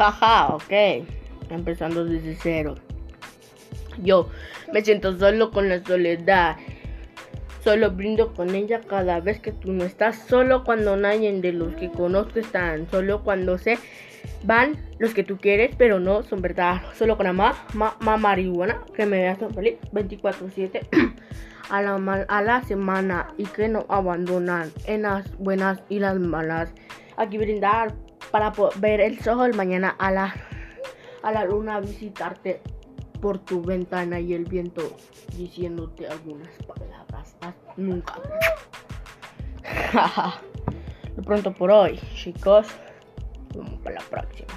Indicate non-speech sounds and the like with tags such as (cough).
Jaja, ok. Empezando desde cero. Yo me siento solo con la soledad. Solo brindo con ella cada vez que tú no estás. Solo cuando nadie de los que conozco están. Solo cuando se van los que tú quieres, pero no son verdad. Solo con la ma, marihuana que me hace feliz 24-7 (clears throat) a la, a la semana y que no abandonan en las buenas y las malas. Aquí brindar para ver el sol mañana a la, a la luna visitarte por tu ventana y el viento diciéndote algunas palabras. Nunca. (laughs) Lo pronto por hoy, chicos. Vamos para la próxima.